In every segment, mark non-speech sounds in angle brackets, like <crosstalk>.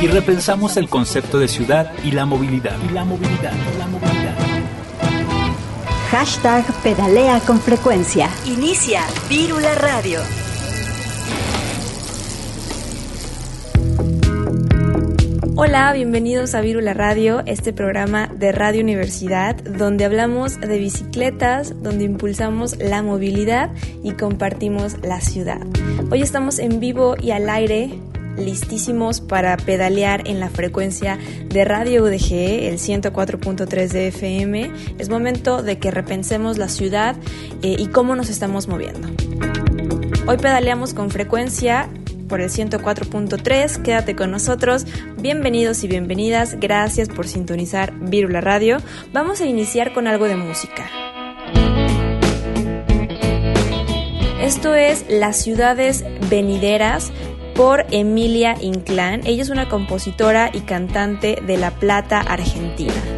y repensamos el concepto de ciudad y la movilidad. Y la movilidad, la movilidad. Hashtag pedalea con frecuencia. Inicia Vírula Radio. Hola, bienvenidos a Vírula Radio, este programa de Radio Universidad, donde hablamos de bicicletas, donde impulsamos la movilidad y compartimos la ciudad. Hoy estamos en vivo y al aire listísimos para pedalear en la frecuencia de Radio UDG, el 104.3 de FM. Es momento de que repensemos la ciudad eh, y cómo nos estamos moviendo. Hoy pedaleamos con frecuencia por el 104.3. Quédate con nosotros. Bienvenidos y bienvenidas. Gracias por sintonizar Virula Radio. Vamos a iniciar con algo de música. Esto es Las ciudades venideras por Emilia Inclán. Ella es una compositora y cantante de La Plata, Argentina.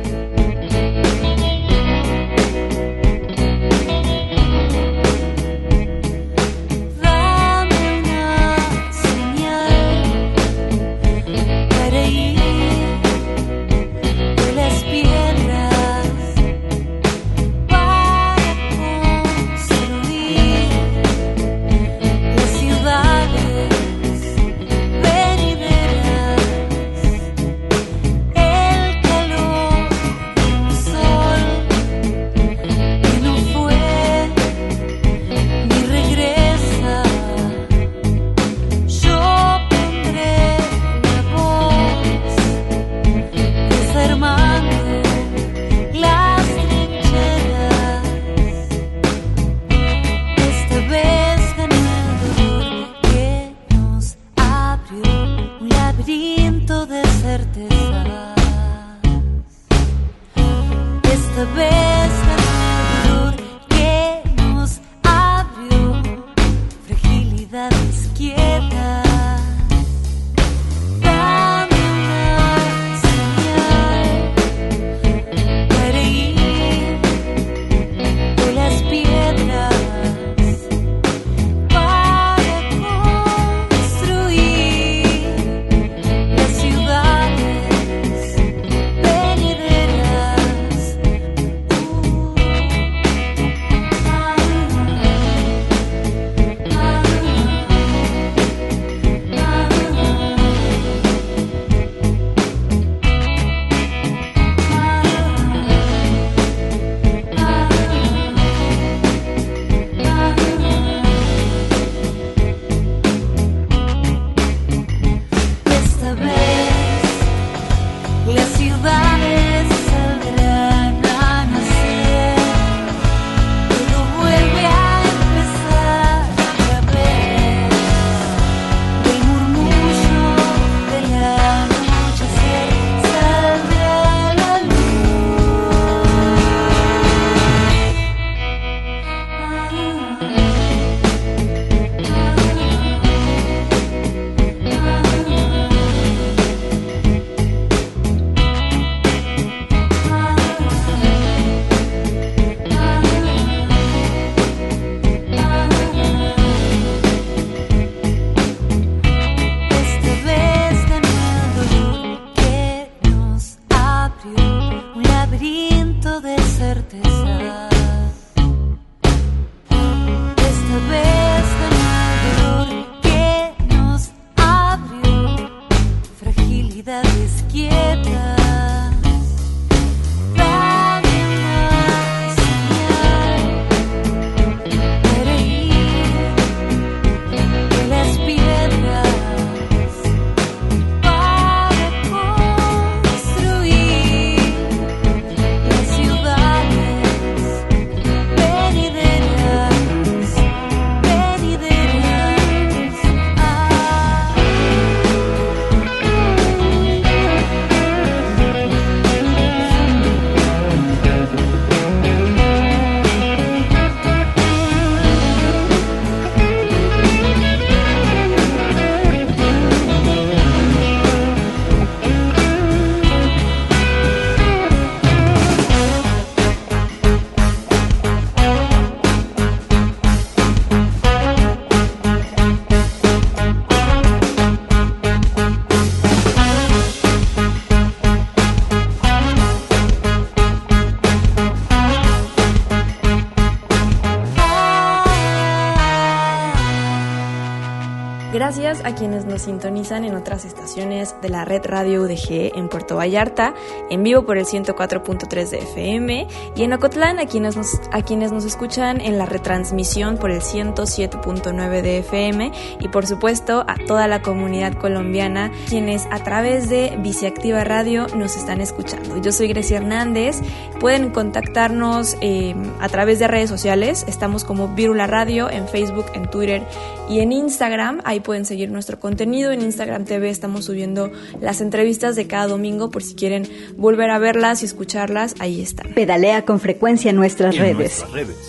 Quienes nos sintonizan en otras estaciones de la red Radio UDG en Puerto Vallarta, en vivo por el 104.3 de FM, y en Ocotlán a quienes nos, a quienes nos escuchan en la retransmisión por el 107.9 de FM, y por supuesto a toda la comunidad colombiana, quienes a través de Viciactiva Radio nos están escuchando. Yo soy Grecia Hernández, pueden contactarnos eh, a través de redes sociales, estamos como Virula Radio en Facebook, en Twitter y en Instagram. Ahí pueden seguir nuestro contenido. En Instagram TV estamos subiendo las entrevistas de cada domingo por si quieren volver a verlas y escucharlas. Ahí están. Pedalea con frecuencia en nuestras, redes.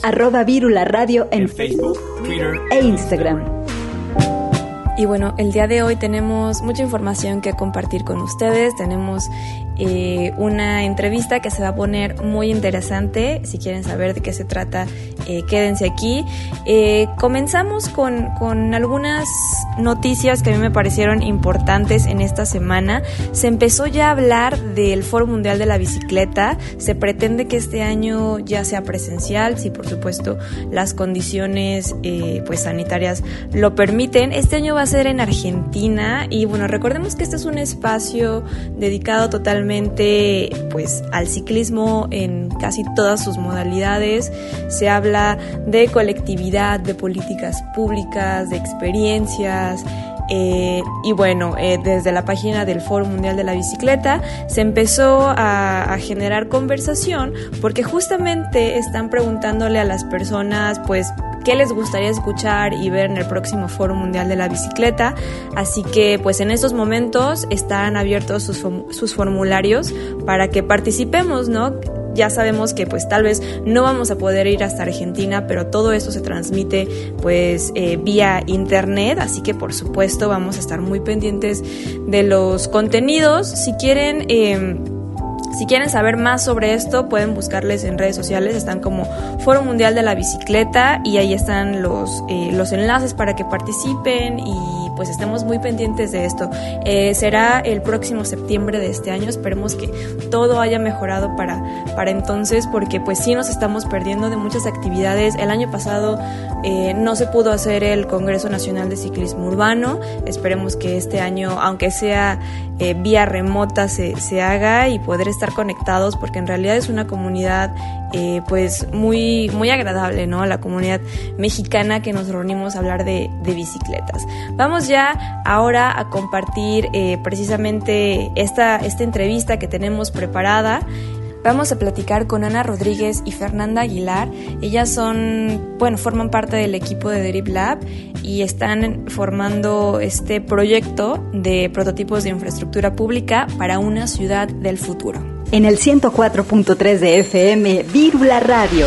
Arroba Virula Radio en, Facebook, Twitter e Instagram. Y bueno, el día de hoy tenemos mucha información que compartir con ustedes. Tenemos eh, una entrevista que se va a poner muy interesante. Si quieren saber de qué se trata, eh, quédense aquí. Eh, comenzamos con, con, algunas noticias que a mí me parecieron importantes en esta semana. Se empezó ya a hablar del Foro Mundial de la Bicicleta. Se pretende que este año ya sea presencial, si por supuesto las condiciones pues sanitarias lo permiten. Este año va a ser en Argentina y bueno, recordemos que este es un espacio dedicado totalmente pues al ciclismo en casi todas sus modalidades. Se habla de colectividad, de políticas públicas, de experiencias. Eh, y bueno, eh, desde la página del Foro Mundial de la Bicicleta se empezó a, a, generar conversación porque justamente están preguntándole a las personas pues qué les gustaría escuchar y ver en el próximo Foro Mundial de la Bicicleta. Así que pues en estos momentos están abiertos sus, sus formularios para que participemos, ¿no? ya sabemos que pues tal vez no vamos a poder ir hasta Argentina, pero todo esto se transmite pues eh, vía internet, así que por supuesto vamos a estar muy pendientes de los contenidos. Si quieren... Eh, si quieren saber más sobre esto, pueden buscarles en redes sociales, están como Foro Mundial de la Bicicleta y ahí están los, eh, los enlaces para que participen y pues estemos muy pendientes de esto. Eh, será el próximo septiembre de este año, esperemos que todo haya mejorado para, para entonces, porque pues sí nos estamos perdiendo de muchas actividades. El año pasado eh, no se pudo hacer el Congreso Nacional de Ciclismo Urbano, esperemos que este año, aunque sea eh, vía remota, se, se haga y poder estar conectados, porque en realidad es una comunidad pues muy, muy agradable, ¿no? La comunidad mexicana que nos reunimos a hablar de, bicicletas. Vamos ya ahora a compartir eh, precisamente esta, esta entrevista que tenemos preparada. Vamos a platicar con Ana Rodríguez y Fernanda Aguilar. Ellas son, bueno, forman parte del equipo de Derib Lab y están formando este proyecto de prototipos de infraestructura pública para una ciudad del futuro. En el 104.3 de FM, Vírula Radio.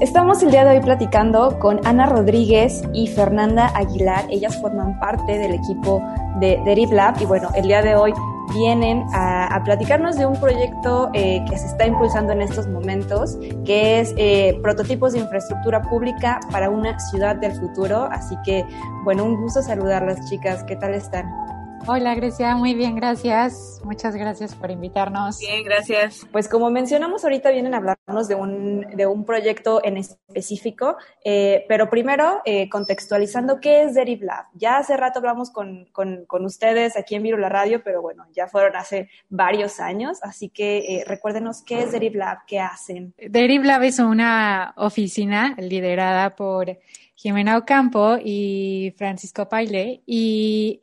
Estamos el día de hoy platicando con Ana Rodríguez y Fernanda Aguilar. Ellas forman parte del equipo de Derib Lab y bueno, el día de hoy vienen a, platicarnos de un proyecto eh, que se está impulsando en estos momentos, que es eh, prototipos de infraestructura pública para una ciudad del futuro. Así que, bueno, un gusto saludarlas, chicas. ¿Qué tal están? Hola Grecia, muy bien, gracias. Muchas gracias por invitarnos. Bien, gracias. Pues como mencionamos ahorita vienen a hablarnos de un, de un proyecto en específico, eh, pero primero eh, contextualizando qué es Deriv Lab. Ya hace rato hablamos con, con, con ustedes aquí en Viro la Radio, pero bueno, ya fueron hace varios años, así que eh, recuérdenos qué es Deriv Lab, qué hacen. Deriv Lab es una oficina liderada por Jimena Ocampo y Francisco Paile y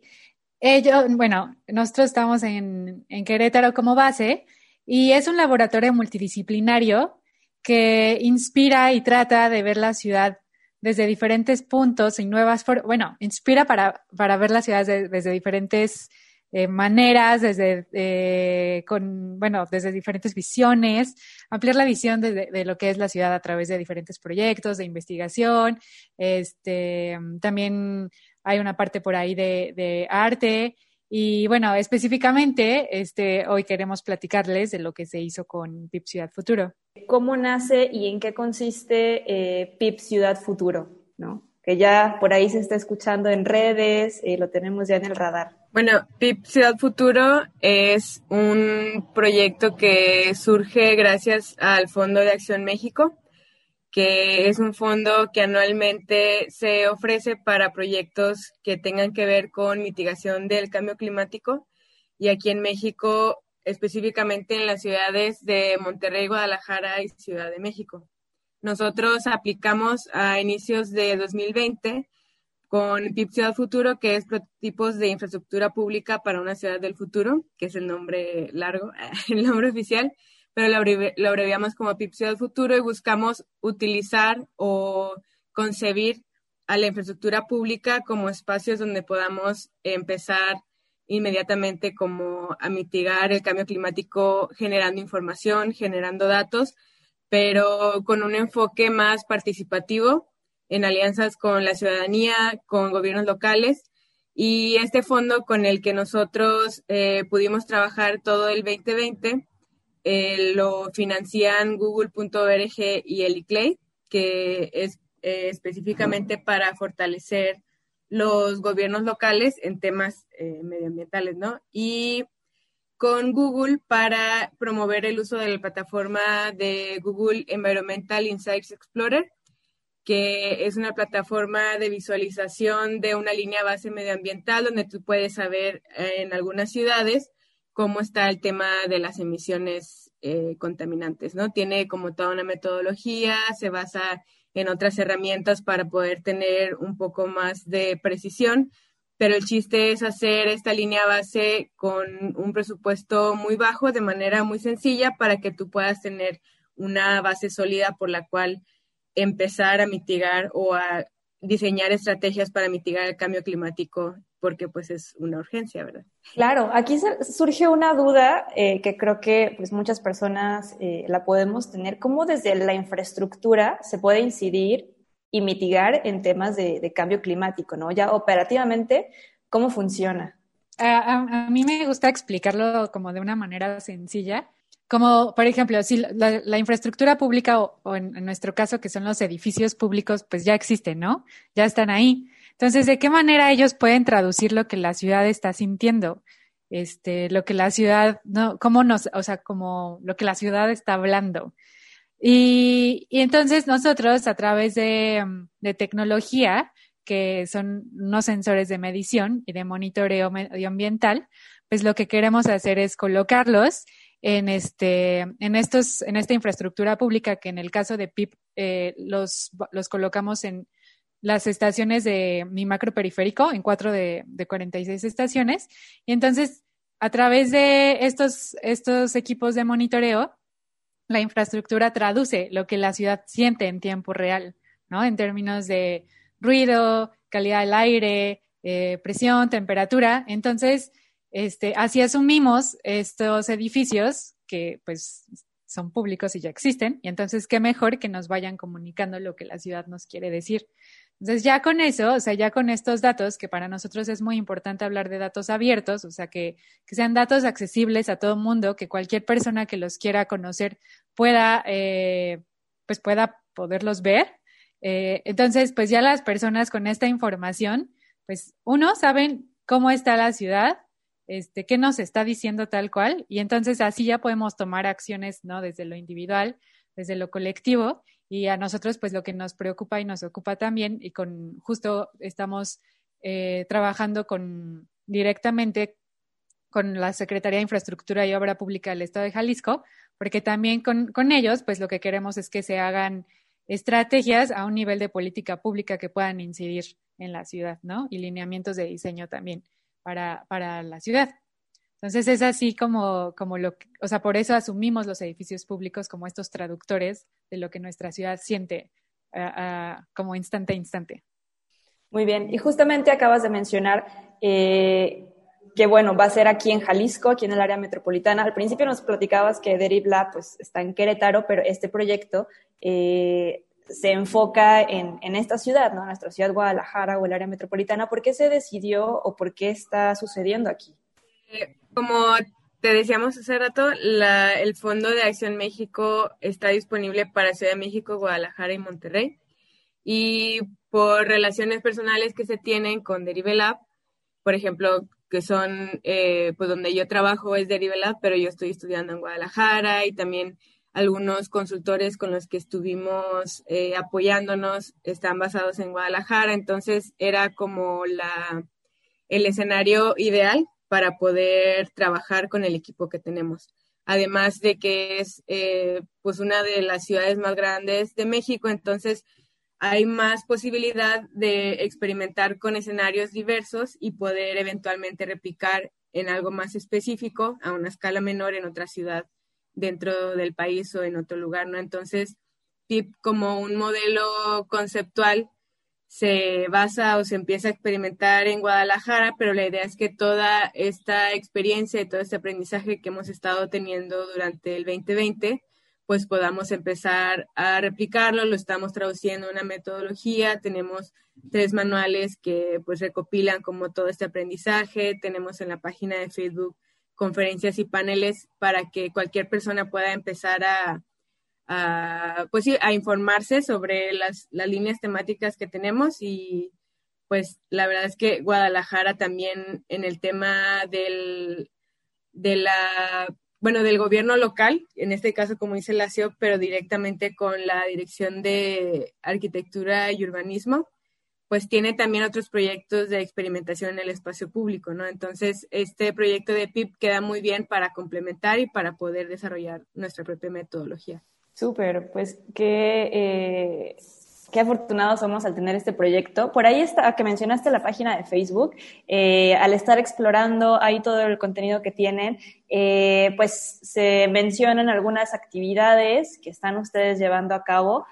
ellos, bueno, nosotros estamos en, en Querétaro como base y es un laboratorio multidisciplinario que inspira y trata de ver la ciudad desde diferentes puntos y nuevas formas, bueno, inspira para, para ver la ciudad desde diferentes eh, maneras, desde, eh, con, bueno, desde diferentes visiones, ampliar la visión de, de, lo que es la ciudad a través de diferentes proyectos de investigación, este, también hay una parte por ahí de, de arte. Y bueno, específicamente, este, hoy queremos platicarles de lo que se hizo con PIP Ciudad Futuro. ¿Cómo nace y en qué consiste eh, PIP Ciudad Futuro? ¿no? Que ya por ahí se está escuchando en redes, eh, lo tenemos ya en el radar. Bueno, PIP Ciudad Futuro es un proyecto que surge gracias al Fondo de Acción México que es un fondo que anualmente se ofrece para proyectos que tengan que ver con mitigación del cambio climático. Y aquí en México, específicamente en las ciudades de Monterrey, Guadalajara y Ciudad de México. Nosotros aplicamos a inicios de 2020 con PIP Ciudad Futuro, que es prototipos de infraestructura pública para una ciudad del futuro, que es el nombre largo, <laughs> el nombre oficial pero lo, abreviamos como PIP Ciudad Futuro y buscamos utilizar o concebir a la infraestructura pública como espacios donde podamos empezar inmediatamente como a mitigar el cambio climático generando información, generando datos, pero con un enfoque más participativo en alianzas con la ciudadanía, con gobiernos locales. Y este fondo con el que nosotros eh, pudimos trabajar todo el 2020 eh, lo financian google.org y el ICLEI, que es eh, específicamente para fortalecer los gobiernos locales en temas eh, medioambientales, ¿no? Y con Google para promover el uso de la plataforma de Google Environmental Insights Explorer, que es una plataforma de visualización de una línea base medioambiental donde tú puedes saber en algunas ciudades cómo está el tema de las emisiones eh, contaminantes, ¿no? Tiene como toda una metodología, se basa en otras herramientas para poder tener un poco más de precisión, pero el chiste es hacer esta línea base con un presupuesto muy bajo de manera muy sencilla para que tú puedas tener una base sólida por la cual empezar a mitigar o a diseñar estrategias para mitigar el cambio climático porque pues es una urgencia, ¿verdad? Claro, aquí surge una duda eh, que creo que pues muchas personas eh, la podemos tener, ¿cómo desde la infraestructura se puede incidir y mitigar en temas de, cambio climático, ¿no? Ya operativamente, ¿cómo funciona? A, mí me gusta explicarlo como de una manera sencilla, como por ejemplo, si la, infraestructura pública o, en, en, nuestro caso que son los edificios públicos, pues ya existen, ¿no? Ya están ahí. Entonces, ¿de qué manera ellos pueden traducir lo que la ciudad está sintiendo? Este, lo que la ciudad, no, cómo nos, o sea, como lo que la ciudad está hablando. Y, y entonces nosotros, a través de, tecnología, que son unos sensores de medición y de monitoreo medioambiental, pues lo que queremos hacer es colocarlos en este, en estos, en esta infraestructura pública que en el caso de PIP eh, los, los colocamos en las estaciones de mi macro periférico, en cuatro de, de 46 estaciones. Y entonces, a través de estos, estos equipos de monitoreo, la infraestructura traduce lo que la ciudad siente en tiempo real, ¿no? En términos de ruido, calidad del aire, eh, presión, temperatura. Entonces, este, así asumimos estos edificios que pues son públicos y ya existen. Y entonces, qué mejor que nos vayan comunicando lo que la ciudad nos quiere decir. Entonces, ya con eso, o sea, ya con estos datos, que para nosotros es muy importante hablar de datos abiertos, o sea, que, sean datos accesibles a todo mundo, que cualquier persona que los quiera conocer pueda, eh, pues pueda poderlos ver. Eh, entonces, pues ya las personas con esta información, pues uno, saben cómo está la ciudad, este, qué nos está diciendo tal cual, y entonces así ya podemos tomar acciones, ¿no? Desde lo individual, desde lo colectivo, y a nosotros, pues lo que nos preocupa y nos ocupa también, y con justo estamos eh, trabajando con directamente con la Secretaría de Infraestructura y Obra Pública del Estado de Jalisco, porque también con, con ellos, pues lo que queremos es que se hagan estrategias a un nivel de política pública que puedan incidir en la ciudad, ¿no? Y lineamientos de diseño también para, para la ciudad. Entonces es así como, como lo, o sea, por eso asumimos los edificios públicos como estos traductores de lo que nuestra ciudad siente como instante a instante. Muy bien, y justamente acabas de mencionar eh, que, bueno, va a ser aquí en Jalisco, aquí en el área metropolitana. Al principio nos platicabas que Deriv Lab pues, está en Querétaro, pero este proyecto eh, se enfoca en, en, esta ciudad, ¿no? Nuestra ciudad Guadalajara o el área metropolitana. ¿Por qué se decidió o por qué está sucediendo aquí? Como te decíamos hace rato, el Fondo de Acción México está disponible para Ciudad de México, Guadalajara y Monterrey. Y por relaciones personales que se tienen con Lab, por ejemplo, que son, eh, pues donde yo trabajo es Lab, pero yo estoy estudiando en Guadalajara y también algunos consultores con los que estuvimos eh, apoyándonos están basados en Guadalajara, entonces era como la, el escenario ideal para poder trabajar con el equipo que tenemos. Además de que es eh, pues una de las ciudades más grandes de México, entonces hay más posibilidad de experimentar con escenarios diversos y poder eventualmente replicar en algo más específico a una escala menor en otra ciudad dentro del país o en otro lugar, ¿no? Entonces, PIP como un modelo conceptual se basa o se empieza a experimentar en Guadalajara, pero la idea es que toda esta experiencia y todo este aprendizaje que hemos estado teniendo durante el 2020, pues podamos empezar a replicarlo, lo estamos traduciendo en una metodología, tenemos tres manuales que pues recopilan como todo este aprendizaje, tenemos en la página de Facebook conferencias y paneles para que cualquier persona pueda empezar a, pues a informarse sobre las, las líneas temáticas que tenemos y pues la verdad es que Guadalajara también en el tema del, de la, bueno, del gobierno local, en este caso como dice la CIO, pero directamente con la Dirección de Arquitectura y Urbanismo, pues tiene también otros proyectos de experimentación en el espacio público, ¿no? Entonces, este proyecto de PIP queda muy bien para complementar y para poder desarrollar nuestra propia metodología. Súper, pues qué, eh, qué afortunados somos al tener este proyecto. Por ahí está, que mencionaste la página de Facebook, eh, al estar explorando ahí todo el contenido que tienen, eh, pues se mencionan algunas actividades que están ustedes llevando a cabo.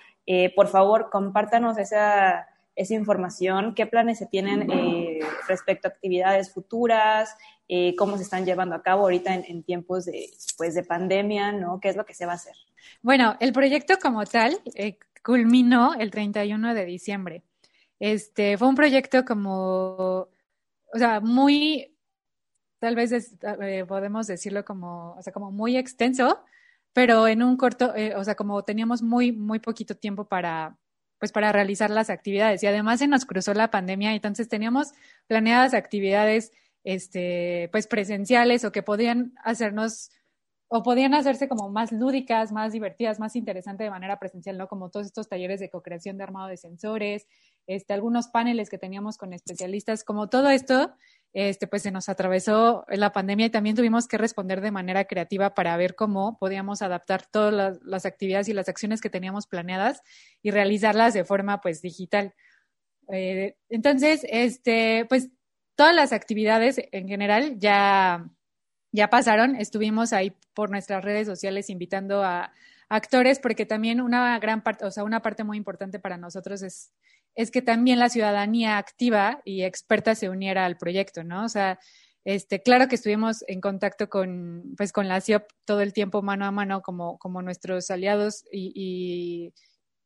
por favor, compártanos esa esa información, qué planes se tienen eh, respecto a actividades futuras, eh, cómo se están llevando a cabo ahorita en, tiempos de, pues, de pandemia, ¿no? ¿Qué es lo que se va a hacer? Bueno, el proyecto como tal eh, culminó el 31 de diciembre. Este, fue un proyecto como, o sea, muy, tal vez podemos decirlo como, o sea, como muy extenso, pero en un corto, o sea, como teníamos muy, muy poquito tiempo para, pues para realizar las actividades. Y además se nos cruzó la pandemia, entonces teníamos planeadas actividades este, pues presenciales o que podían hacernos o podían hacerse como más lúdicas, más divertidas, más interesantes de manera presencial, ¿no? Como todos estos talleres de co-creación de armado de sensores, este, algunos paneles que teníamos con especialistas, como todo esto este, pues se nos atravesó la pandemia y también tuvimos que responder de manera creativa para ver cómo podíamos adaptar todas las, actividades y las acciones que teníamos planeadas y realizarlas de forma pues digital. Eh, entonces, este, pues todas las actividades en general ya, ya pasaron. Estuvimos ahí por nuestras redes sociales invitando a actores porque también una gran parte, o sea, una parte muy importante para nosotros es es que también la ciudadanía activa y experta se uniera al proyecto, ¿no? O sea, este, claro que estuvimos en contacto con, pues, con la CIOP todo el tiempo mano a mano como, como nuestros aliados y,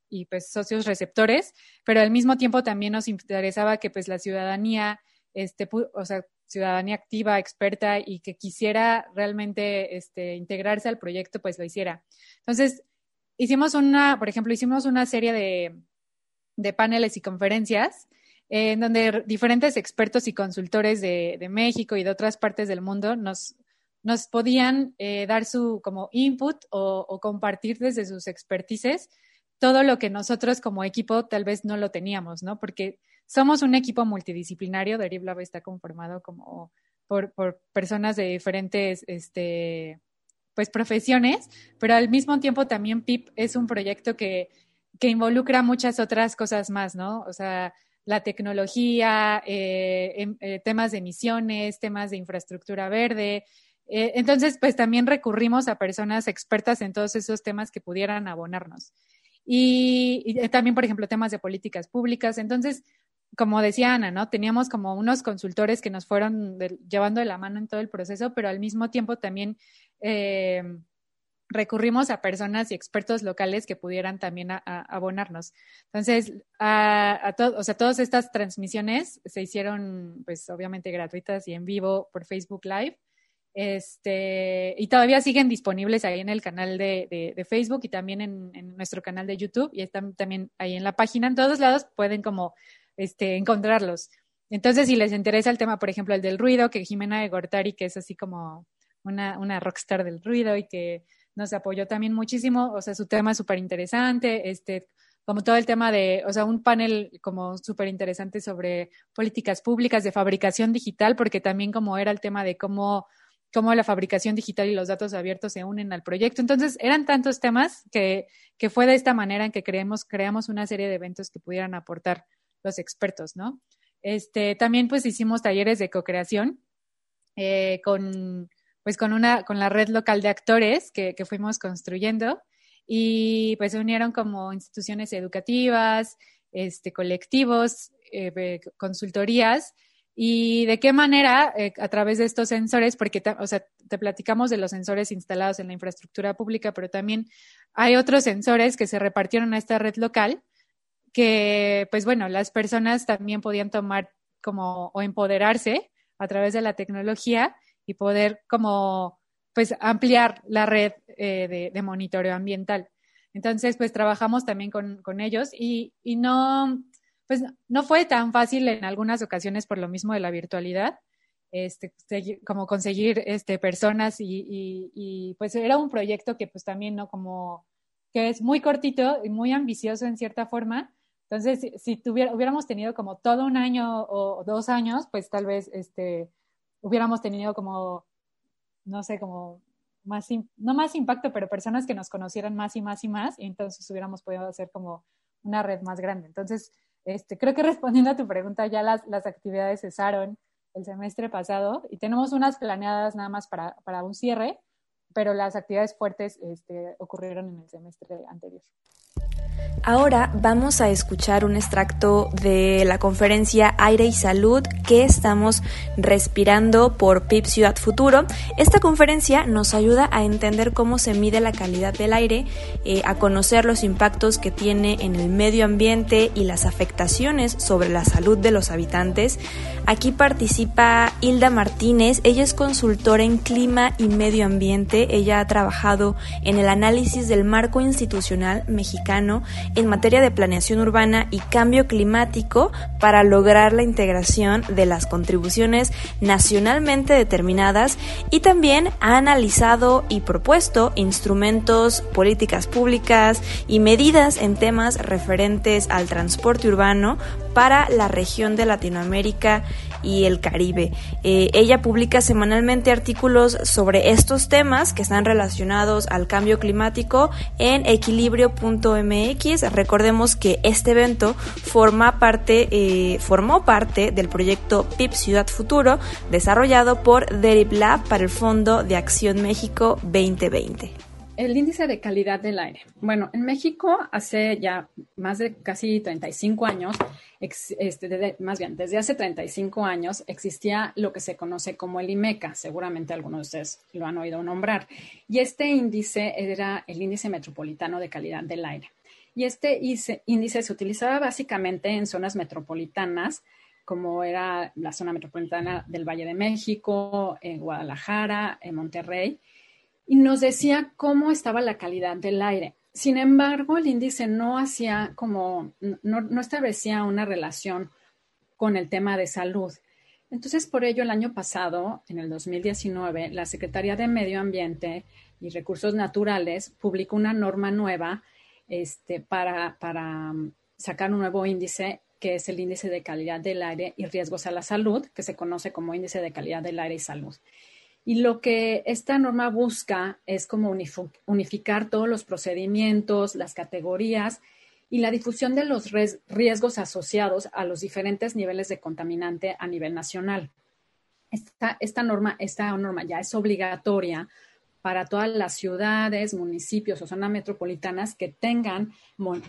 y, pues socios receptores, pero al mismo tiempo también nos interesaba que pues la ciudadanía, este, o sea, ciudadanía activa, experta y que quisiera realmente este, integrarse al proyecto, pues lo hiciera. Entonces, hicimos una, por ejemplo, hicimos una serie de, de paneles y conferencias en donde diferentes expertos y consultores de, México y de otras partes del mundo nos, nos podían eh, dar su como input o, compartir desde sus expertices todo lo que nosotros como equipo tal vez no lo teníamos, ¿no? Porque somos un equipo multidisciplinario, Derib Lab está conformado como por, por personas de diferentes este, pues, profesiones, pero al mismo tiempo también PIP es un proyecto que que involucra muchas otras cosas más, ¿no? O sea, la tecnología, eh, em, eh, temas de emisiones, temas de infraestructura verde. Eh, entonces, pues también recurrimos a personas expertas en todos esos temas que pudieran abonarnos. Y, también, por ejemplo, temas de políticas públicas. Entonces, como decía Ana, ¿no? Teníamos como unos consultores que nos fueron llevando de la mano en todo el proceso, pero al mismo tiempo también recurrimos a personas y expertos locales que pudieran también abonarnos. Entonces, a, o sea, todas estas transmisiones se hicieron, pues, obviamente gratuitas y en vivo por Facebook Live. Este, y todavía siguen disponibles ahí en el canal de, Facebook y también en, nuestro canal de YouTube y están también ahí en la página. En todos lados pueden como este, encontrarlos. Entonces, si les interesa el tema, por ejemplo, el del ruido, que Jimena de Gortari, que es así como una, una rockstar del ruido y que nos apoyó también muchísimo, o sea, su tema es súper interesante, este, como todo el tema de, o sea, un panel como súper interesante sobre políticas públicas de fabricación digital, porque también como era el tema de cómo, cómo la fabricación digital y los datos abiertos se unen al proyecto. Entonces, eran tantos temas que, que fue de esta manera en que creamos una serie de eventos que pudieran aportar los expertos, ¿no? Este, también pues hicimos talleres de co-creación eh, con, pues con una, con la red local de actores que, que fuimos construyendo y pues se unieron como instituciones educativas, este, colectivos, eh, consultorías. Y de qué manera eh, a través de estos sensores, porque o sea, te platicamos de los sensores instalados en la infraestructura pública, pero también hay otros sensores que se repartieron a esta red local que pues bueno, las personas también podían tomar como o empoderarse a través de la tecnología y poder como pues ampliar la red eh, de, monitoreo ambiental. Entonces, pues trabajamos también con, ellos y, no, pues no fue tan fácil en algunas ocasiones por lo mismo de la virtualidad, este, como conseguir este, personas y, y, pues era un proyecto que pues también, ¿no? Como que es muy cortito y muy ambicioso en cierta forma, entonces, si, tuviera, hubiéramos tenido como todo un año o, dos años, pues tal vez este, hubiéramos tenido como, no sé, como más, no más impacto, pero personas que nos conocieran más y más y más, y entonces hubiéramos podido hacer como una red más grande. Entonces, este, creo que <laughs> respondiendo a tu pregunta, ya las, las actividades cesaron el semestre pasado y tenemos unas planeadas nada más para, para un cierre, pero las actividades fuertes este, ocurrieron en el semestre anterior. Ahora vamos a escuchar un extracto de la conferencia Aire y Salud que estamos respirando por PIP Ciudad Futuro. Esta conferencia nos ayuda a entender cómo se mide la calidad del aire, eh, a conocer los impactos que tiene en el medio ambiente y las afectaciones sobre la salud de los habitantes. Aquí participa Hilda Martínez, ella es consultora en clima y medio ambiente, ella ha trabajado en el análisis del marco institucional mexicano en materia de planeación urbana y cambio climático para lograr la integración de las contribuciones nacionalmente determinadas y también ha analizado y propuesto instrumentos, políticas públicas y medidas en temas referentes al transporte urbano para la región de Latinoamérica y el Caribe. Eh, ella publica semanalmente artículos sobre estos temas que están relacionados al cambio climático en equilibrio.mx. Recordemos que este evento forma parte, eh, formó parte del proyecto PIP Ciudad Futuro desarrollado por Derib Lab para el Fondo de Acción México 2020. El índice de calidad del aire. Bueno, en México hace ya más de casi 35 años, este, más bien, desde hace 35 años existía lo que se conoce como el IMECA. Seguramente algunos de ustedes lo han oído nombrar. Y este índice era el índice metropolitano de calidad del aire. Y este índice se utilizaba básicamente en zonas metropolitanas, como era la zona metropolitana del Valle de México, en Guadalajara, en Monterrey y nos decía cómo estaba la calidad del aire. Sin embargo, el índice no hacía como, no, establecía una relación con el tema de salud. Entonces, por ello, el año pasado, en el 2019, la Secretaría de Medio Ambiente y Recursos Naturales publicó una norma nueva este, para, para sacar un nuevo índice que es el índice de calidad del aire y riesgos a la salud, que se conoce como índice de calidad del aire y salud. Y lo que esta norma busca es como unificar todos los procedimientos, las categorías y la difusión de los riesgos asociados a los diferentes niveles de contaminante a nivel nacional. Esta, esta, norma, esta norma ya es obligatoria para todas las ciudades, municipios o zonas metropolitanas que tengan,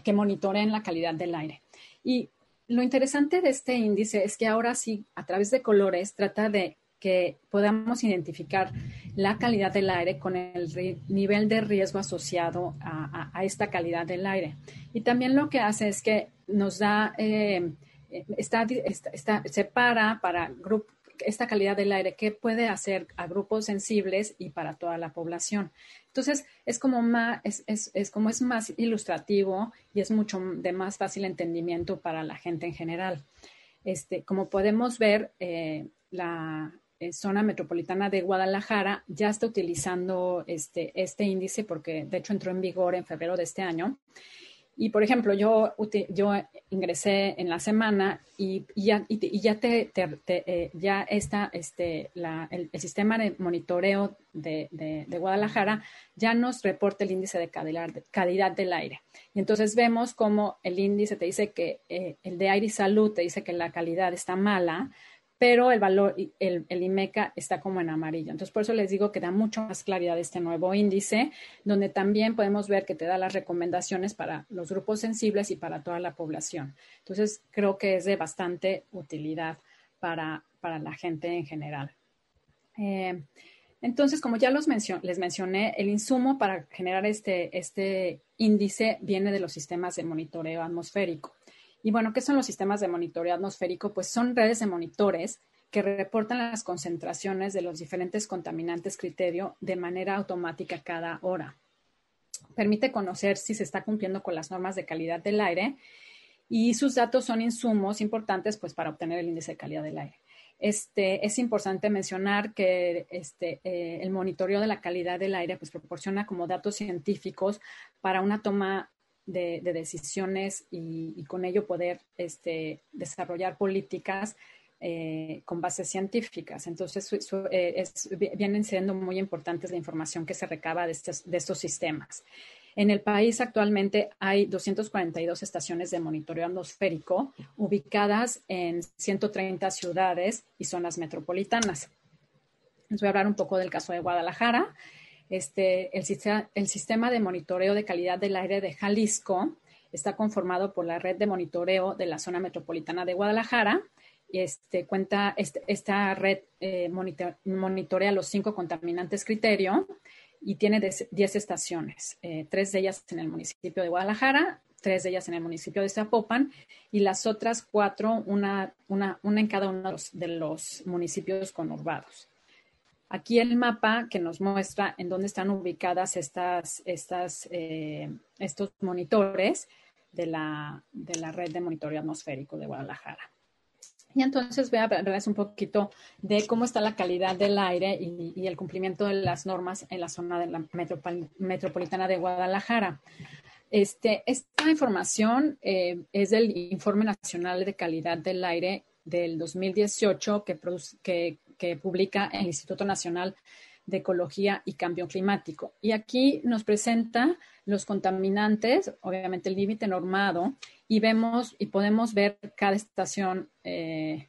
que monitoreen la calidad del aire. Y lo interesante de este índice es que ahora sí, a través de colores, trata de que podamos identificar la calidad del aire con el nivel de riesgo asociado a, esta calidad del aire. Y también lo que hace es que nos da, eh, está, separa para esta calidad del aire, qué puede hacer a grupos sensibles y para toda la población. Entonces, es como más, es, como es más ilustrativo y es mucho de más fácil entendimiento para la gente en general. Este, como podemos ver, eh, la, eh, zona metropolitana de Guadalajara ya está utilizando este, este índice porque de hecho entró en vigor en febrero de este año. Y por ejemplo, yo, yo ingresé en la semana y, ya, y, ya, te, eh, ya está este, el, sistema de monitoreo de, de, Guadalajara ya nos reporta el índice de calidad, calidad, del aire. Y entonces vemos cómo el índice te dice que eh, el de aire y salud te dice que la calidad está mala, pero el valor, el, IMECA está como en amarillo. Entonces, por eso les digo que da mucho más claridad este nuevo índice, donde también podemos ver que te da las recomendaciones para los grupos sensibles y para toda la población. Entonces, creo que es de bastante utilidad para, para la gente en general. Eh, entonces, como ya los les mencioné, el insumo para generar este, este índice viene de los sistemas de monitoreo atmosférico. Y bueno, ¿qué son los sistemas de monitoreo atmosférico? Pues son redes de monitores que reportan las concentraciones de los diferentes contaminantes criterio de manera automática cada hora. Permite conocer si se está cumpliendo con las normas de calidad del aire y sus datos son insumos importantes pues, para obtener el índice de calidad del aire. Este, es importante mencionar que este, eh, el monitoreo de la calidad del aire pues, proporciona como datos científicos para una toma de, decisiones y, con ello poder este, desarrollar políticas eh, con bases científicas. Entonces, eh, vienen siendo muy importantes la información que se recaba de estos, de estos sistemas. En el país actualmente hay 242 estaciones de monitoreo atmosférico ubicadas en 130 ciudades y zonas metropolitanas. Les voy a hablar un poco del caso de Guadalajara. Este, el, sistema, de monitoreo de calidad del aire de Jalisco está conformado por la red de monitoreo de la zona metropolitana de Guadalajara. Este, cuenta, este, esta red eh, monitorea los cinco contaminantes criterio y tiene 10 estaciones, eh, tres de ellas en el municipio de Guadalajara, tres de ellas en el municipio de Zapopan y las otras cuatro, una, en cada uno de los municipios conurbados. Aquí el mapa que nos muestra en dónde están ubicadas estas, estas, eh, estos monitores de la, de la red de monitoreo atmosférico de Guadalajara. Y entonces voy a hablarles un poquito de cómo está la calidad del aire y, el cumplimiento de las normas en la zona de la metropolitana de Guadalajara. Este, esta información eh, es del Informe Nacional de Calidad del Aire del 2018 que, que que publica el Instituto Nacional de Ecología y Cambio Climático. Y aquí nos presenta los contaminantes, obviamente el límite normado, y vemos y podemos ver cada estación, eh,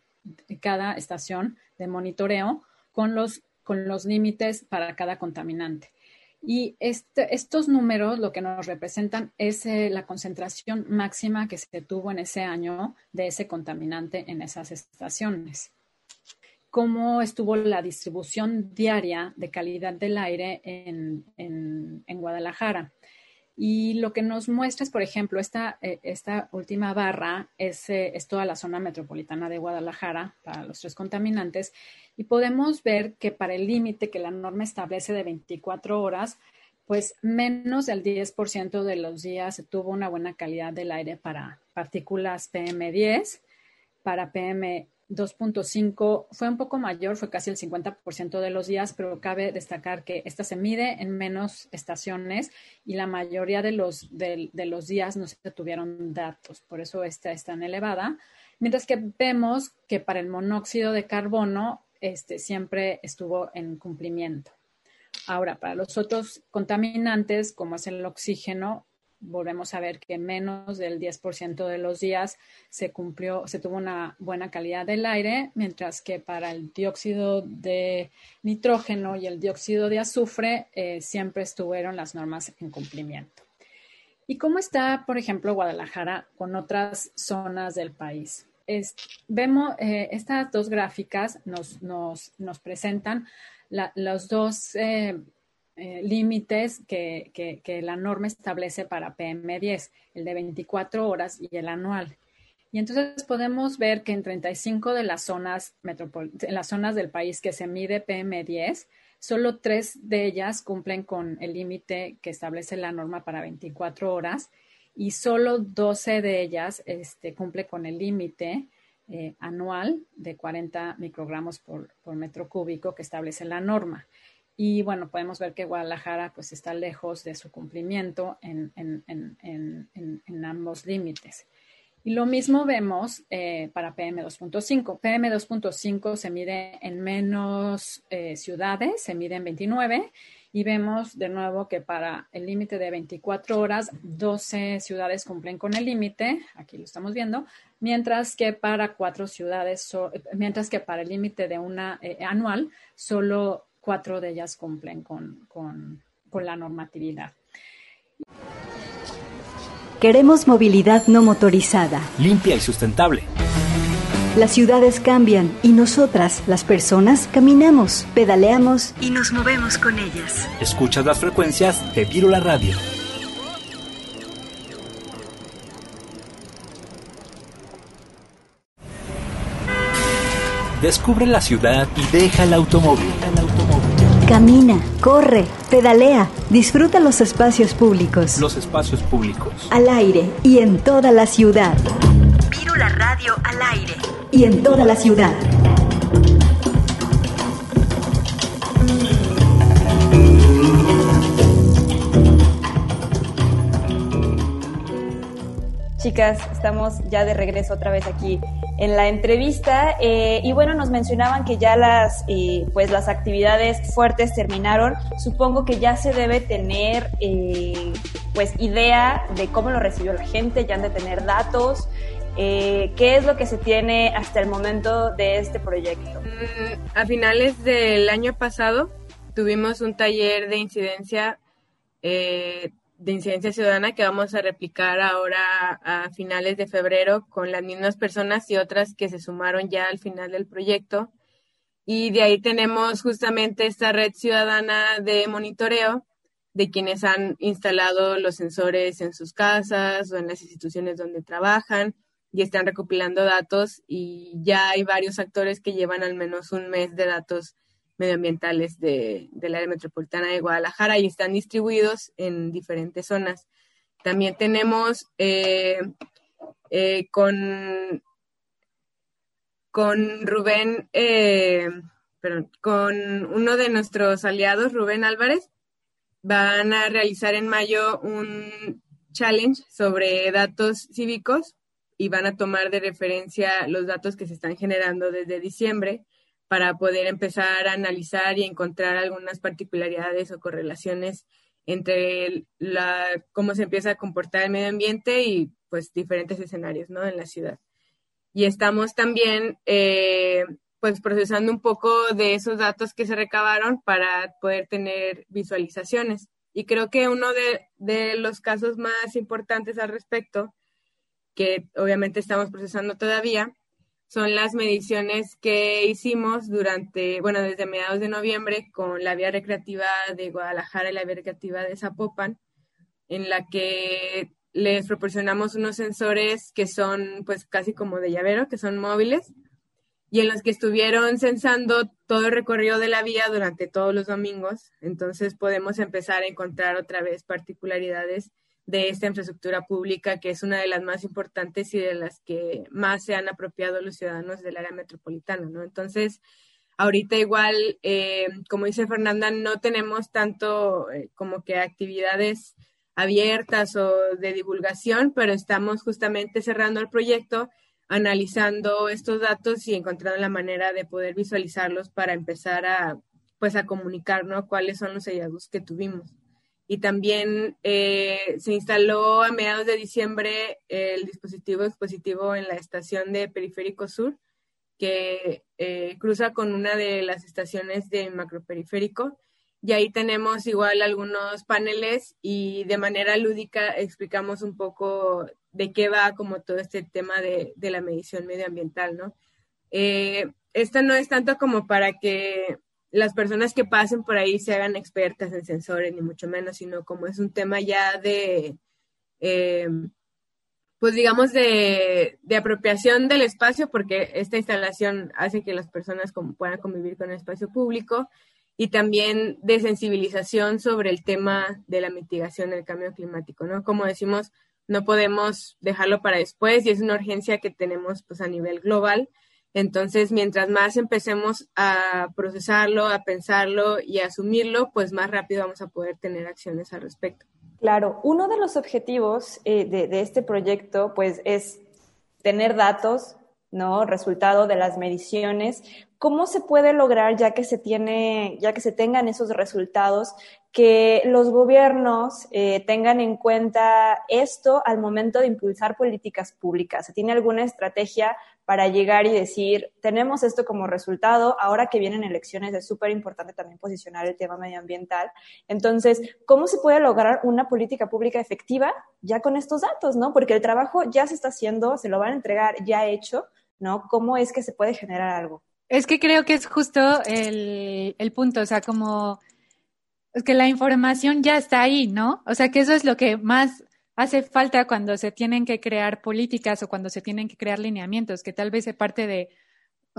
cada estación de monitoreo con los, con los límites para cada contaminante. Y este, estos números lo que nos representan es eh, la concentración máxima que se tuvo en ese año de ese contaminante en esas estaciones cómo estuvo la distribución diaria de calidad del aire en, Guadalajara. Y lo que nos muestra es, por ejemplo, esta, eh, esta última barra es, eh, es, toda la zona metropolitana de Guadalajara para los tres contaminantes. Y podemos ver que para el límite que la norma establece de 24 horas, pues menos del 10% de los días se tuvo una buena calidad del aire para partículas PM10, para PM 2.5 fue un poco mayor, fue casi el 50% de los días, pero cabe destacar que esta se mide en menos estaciones y la mayoría de los, de, los días no se tuvieron datos, por eso esta es tan elevada. Mientras que vemos que para el monóxido de carbono este, siempre estuvo en cumplimiento. Ahora, para los otros contaminantes, como es el oxígeno, volvemos a ver que menos del 10% de los días se cumplió, se tuvo una buena calidad del aire, mientras que para el dióxido de nitrógeno y el dióxido de azufre eh, siempre estuvieron las normas en cumplimiento. ¿Y cómo está, por ejemplo, Guadalajara con otras zonas del país? vemos eh, estas dos gráficas nos, presentan los dos eh, eh, límites que, que, la norma establece para PM10, el de 24 horas y el anual. Y entonces podemos ver que en 35 de las zonas, en las zonas del país que se mide PM10, solo tres de ellas cumplen con el límite que establece la norma para 24 horas y solo 12 de ellas este, cumple con el límite eh, anual de 40 microgramos por, metro cúbico que establece la norma. Y bueno, podemos ver que Guadalajara pues está lejos de su cumplimiento en, ambos límites. Y lo mismo vemos eh, para PM2.5. PM2.5 se mide en menos eh, ciudades, se mide en 29 y vemos de nuevo que para el límite de 24 horas, 12 ciudades cumplen con el límite, aquí lo estamos viendo, mientras que para cuatro ciudades, mientras que para el límite de una eh, anual, solo cuatro de ellas cumplen con, con la normatividad. Queremos movilidad no motorizada. Limpia y sustentable las ciudades cambian y nosotras, las personas, caminamos, pedaleamos y nos movemos con ellas. Escuchas las frecuencias de Virula Radio. Descubre la ciudad y deja el automóvil. Camina, corre, pedalea, disfruta los espacios públicos. Los espacios públicos. Al aire y en toda la ciudad. Virula Radio al aire y en toda la ciudad. Chicas, estamos ya de regreso otra vez aquí en la entrevista eh, y bueno, nos mencionaban que ya las, eh, pues las actividades fuertes terminaron. Supongo que ya se debe tener eh, pues idea de cómo lo recibió la gente, ya han de tener datos. ¿Qué es lo que se tiene hasta el momento de este proyecto? Mm, a finales del año pasado tuvimos un taller de incidencia de incidencia ciudadana que vamos a replicar ahora a finales de febrero con las mismas personas y otras que se sumaron ya al final del proyecto. Y de ahí tenemos justamente esta red ciudadana de monitoreo de quienes han instalado los sensores en sus casas o en las instituciones donde trabajan y están recopilando datos y ya hay varios actores que llevan al menos un mes de datos medioambientales de, del área metropolitana de Guadalajara y están distribuidos en diferentes zonas. También tenemos eh, eh, con, con Rubén, eh, perdón, con uno de nuestros aliados, Rubén Álvarez, van a realizar en mayo un challenge sobre datos cívicos y van a tomar de referencia los datos que se están generando desde diciembre para poder empezar a analizar y encontrar algunas particularidades o correlaciones entre la, cómo se empieza a comportar el medio ambiente y pues diferentes escenarios ¿no? en la ciudad. Y estamos también eh, pues procesando un poco de esos datos que se recabaron para poder tener visualizaciones. Y creo que uno de, de los casos más importantes al respecto que obviamente estamos procesando todavía, son las mediciones que hicimos durante, bueno, desde mediados de noviembre con la vía recreativa de Guadalajara y la vía recreativa de Zapopan, en la que les proporcionamos unos sensores que son pues casi como de llavero, que son móviles, y en los que estuvieron censando todo el recorrido de la vía durante todos los domingos. Entonces podemos empezar a encontrar otra vez particularidades de esta infraestructura pública, que es una de las más importantes y de las que más se han apropiado los ciudadanos del área metropolitana, ¿no? Entonces, ahorita igual, eh, como dice Fernanda, no tenemos tanto eh, como que actividades abiertas o de divulgación, pero estamos justamente cerrando el proyecto, analizando estos datos y encontrando la manera de poder visualizarlos para empezar a, pues, a comunicar, ¿no? Cuáles son los hallazgos que tuvimos y también eh, se instaló a mediados de diciembre el dispositivo expositivo en la estación de Periférico Sur, que eh, cruza con una de las estaciones de macroperiférico. Y ahí tenemos igual algunos paneles y de manera lúdica explicamos un poco de qué va como todo este tema de, de la medición medioambiental, ¿no? Eh, no es tanto como para que las personas que pasen por ahí se hagan expertas en sensores, ni mucho menos, sino como es un tema ya de, eh, pues digamos, de, apropiación del espacio, porque esta instalación hace que las personas como puedan convivir con el espacio público y también de sensibilización sobre el tema de la mitigación del cambio climático, ¿no? Como decimos, no podemos dejarlo para después y es una urgencia que tenemos pues a nivel global. Entonces, mientras más empecemos a procesarlo, a pensarlo y a asumirlo, pues más rápido vamos a poder tener acciones al respecto. Claro, uno de los objetivos eh, de, este proyecto, pues, es tener datos, ¿no? Resultado de las mediciones. ¿Cómo se puede lograr, ya que se tiene, ya que se tengan esos resultados, que los gobiernos eh, tengan en cuenta esto al momento de impulsar políticas públicas. ¿Se tiene alguna estrategia para llegar y decir, tenemos esto como resultado, ahora que vienen elecciones es súper importante también posicionar el tema medioambiental. Entonces, ¿cómo se puede lograr una política pública efectiva ya con estos datos, no? Porque el trabajo ya se está haciendo, se lo van a entregar ya hecho, ¿no? ¿Cómo es que se puede generar algo? Es que creo que es justo el, el punto, o sea, como es que la información ya está ahí, ¿no? O sea, que eso es lo que más hace falta cuando se tienen que crear políticas o cuando se tienen que crear lineamientos, que tal vez se parte de,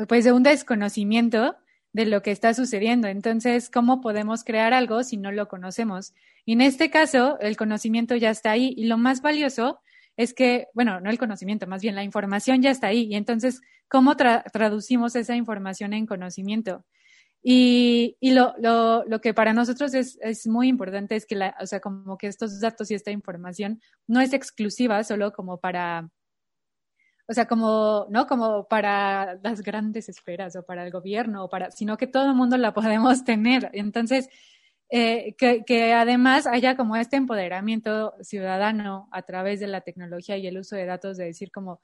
pues, de un desconocimiento de lo que está sucediendo. Entonces, ¿cómo podemos crear algo si no lo conocemos? Y en este caso, el conocimiento ya está ahí y lo más valioso es que, bueno, no el conocimiento, más bien la información ya está ahí. Y entonces, ¿cómo traducimos esa información en conocimiento? Y, y lo, lo, lo, que para nosotros es, es, muy importante es que, la, o sea, como que estos datos y esta información no es exclusiva solo como para, o sea, como, ¿no? Como para las grandes esferas o para el gobierno, o para, sino que todo el mundo la podemos tener. Entonces, eh, que, que además haya como este empoderamiento ciudadano a través de la tecnología y el uso de datos de decir como,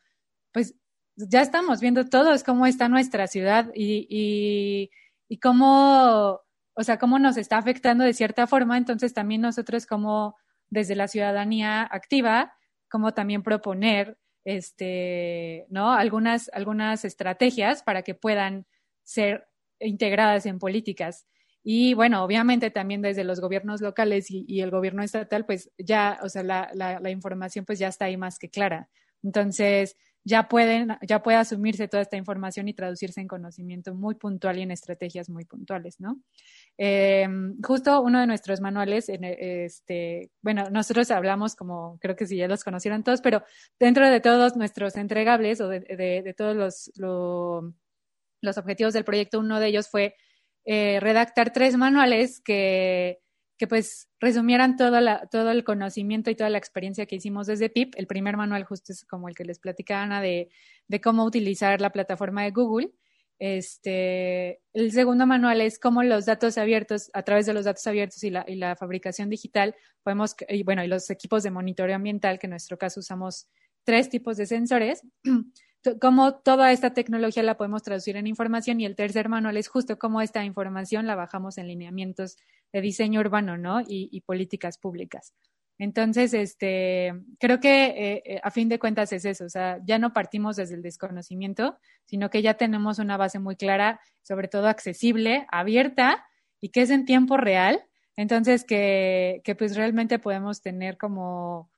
pues ya estamos viendo todos cómo está nuestra ciudad y, y y cómo, o sea, cómo nos está afectando de cierta forma, entonces también nosotros como desde la ciudadanía activa, como también proponer este, ¿no? Algunas, algunas estrategias para que puedan ser integradas en políticas. Y bueno, obviamente también desde los gobiernos locales y, el gobierno estatal, pues ya, o sea, la, la, la, información pues ya está ahí más que clara. Entonces, ya pueden, ya puede asumirse toda esta información y traducirse en conocimiento muy puntual y en estrategias muy puntuales, ¿no? Eh, justo uno de nuestros manuales, este, bueno, nosotros hablamos como, creo que si ya los conocieran todos, pero dentro de todos nuestros entregables o de, de, todos los, lo, los objetivos del proyecto, uno de ellos fue eh, redactar tres manuales que que pues resumieran todo, todo el conocimiento y toda la experiencia que hicimos desde PIP. El primer manual justo es como el que les platicaba Ana de, de cómo utilizar la plataforma de Google. Este, el segundo manual es cómo los datos abiertos, a través de los datos abiertos y la, y la fabricación digital, podemos, y bueno, y los equipos de monitoreo ambiental, que en nuestro caso usamos tres tipos de sensores, <clears throat> cómo toda esta tecnología la podemos traducir en información y el tercer manual es justo cómo esta información la bajamos en lineamientos de diseño urbano, ¿no? Y, y políticas públicas. Entonces, este, creo que eh, eh, a fin de cuentas es eso, o sea, ya no partimos desde el desconocimiento, sino que ya tenemos una base muy clara, sobre todo accesible, abierta y que es en tiempo real. Entonces, que, que pues realmente podemos tener como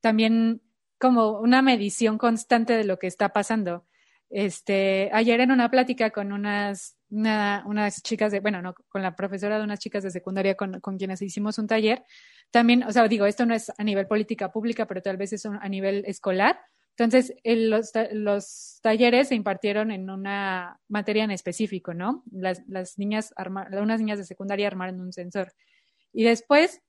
también como una medición constante de lo que está pasando. Este, ayer en una plática con unas, una, unas chicas de, bueno, no, con la profesora de unas chicas de secundaria con, con, quienes hicimos un taller, también, o sea, digo, esto no es a nivel política pública, pero tal vez es a nivel escolar. Entonces, los, los, talleres se impartieron en una materia en específico, ¿no? Las, las niñas, arma, unas niñas de secundaria armaron un sensor. Y después,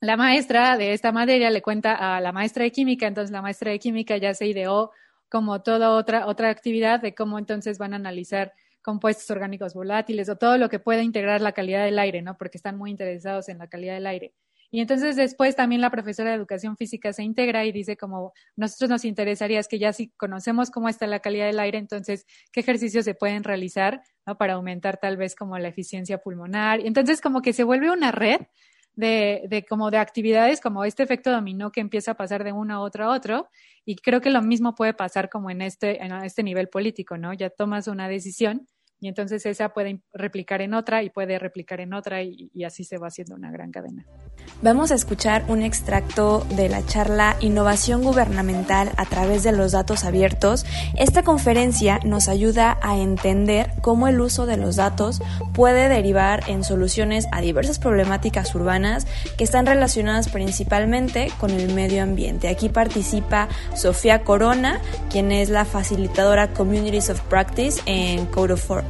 la maestra de esta materia le cuenta a la maestra de química, entonces la maestra de química ya se ideó como toda otra, otra actividad de cómo entonces van a analizar compuestos orgánicos volátiles o todo lo que pueda integrar la calidad del aire, ¿no? Porque están muy interesados en la calidad del aire. Y entonces después también la profesora de educación física se integra y dice como nosotros nos interesaría es que ya si conocemos cómo está la calidad del aire, entonces qué ejercicios se pueden realizar ¿no? para aumentar tal vez como la eficiencia pulmonar. Y entonces como que se vuelve una red de, de, como de actividades como este efecto dominó que empieza a pasar de uno a otro a otro y creo que lo mismo puede pasar como en este, en este nivel político, ¿no? Ya tomas una decisión, y entonces esa puede replicar en otra y puede replicar en otra y, así se va haciendo una gran cadena. Vamos a escuchar un extracto de la charla Innovación Gubernamental a través de los datos abiertos. Esta conferencia nos ayuda a entender cómo el uso de los datos puede derivar en soluciones a diversas problemáticas urbanas que están relacionadas principalmente con el medio ambiente. Aquí participa Sofía Corona, quien es la facilitadora Communities of Practice en Code of for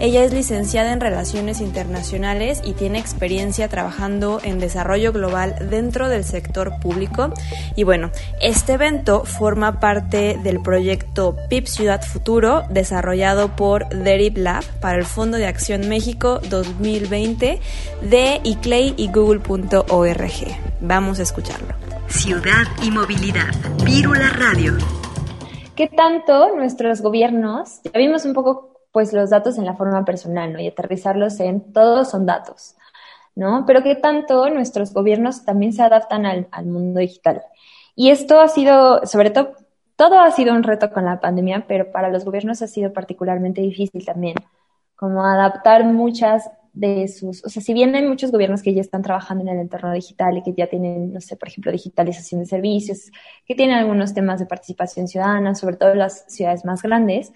Ella es licenciada en Relaciones Internacionales y tiene experiencia trabajando en desarrollo global dentro del sector público. Y bueno, este evento forma parte del proyecto PIP Ciudad Futuro, desarrollado por Derib Lab para el Fondo de Acción México 2020 de ICLEI y Google.org. Vamos a escucharlo. Ciudad y movilidad. Vírula Radio. ¿Qué tanto nuestros gobiernos, ya vimos un poco pues los datos en la forma personal, ¿no? Y aterrizarlos en todos son datos, ¿no? Pero qué tanto nuestros gobiernos también se adaptan al, al mundo digital. Y esto ha sido, sobre todo, todo ha sido un reto con la pandemia, pero para los gobiernos ha sido particularmente difícil también, como adaptar muchas de sus, o sea, si bien hay muchos gobiernos que ya están trabajando en el entorno digital y que ya tienen, no sé, por ejemplo, digitalización de servicios, que tienen algunos temas de participación ciudadana, sobre todo en las ciudades más grandes,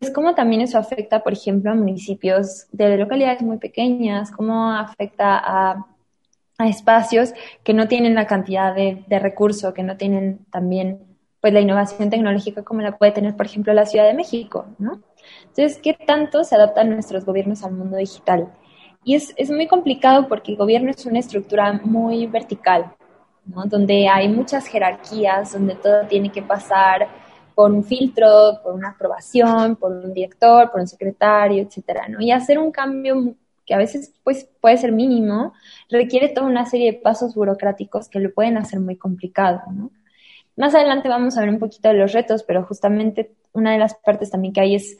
es cómo también eso afecta, por ejemplo, a municipios de localidades muy pequeñas, cómo afecta a, espacios que no tienen la cantidad de, de recursos, que no tienen también pues la innovación tecnológica como la puede tener, por ejemplo, la Ciudad de México, ¿no? Entonces, ¿qué tanto se adaptan nuestros gobiernos al mundo digital? Y es, es muy complicado porque el gobierno es una estructura muy vertical, ¿no? Donde hay muchas jerarquías, donde todo tiene que pasar por un filtro, por una aprobación, por un director, por un secretario, etcétera, ¿no? Y hacer un cambio que a veces pues, puede ser mínimo, requiere toda una serie de pasos burocráticos que lo pueden hacer muy complicado, ¿no? Más adelante vamos a ver un poquito de los retos, pero justamente una de las partes también que hay es